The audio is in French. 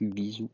bisous.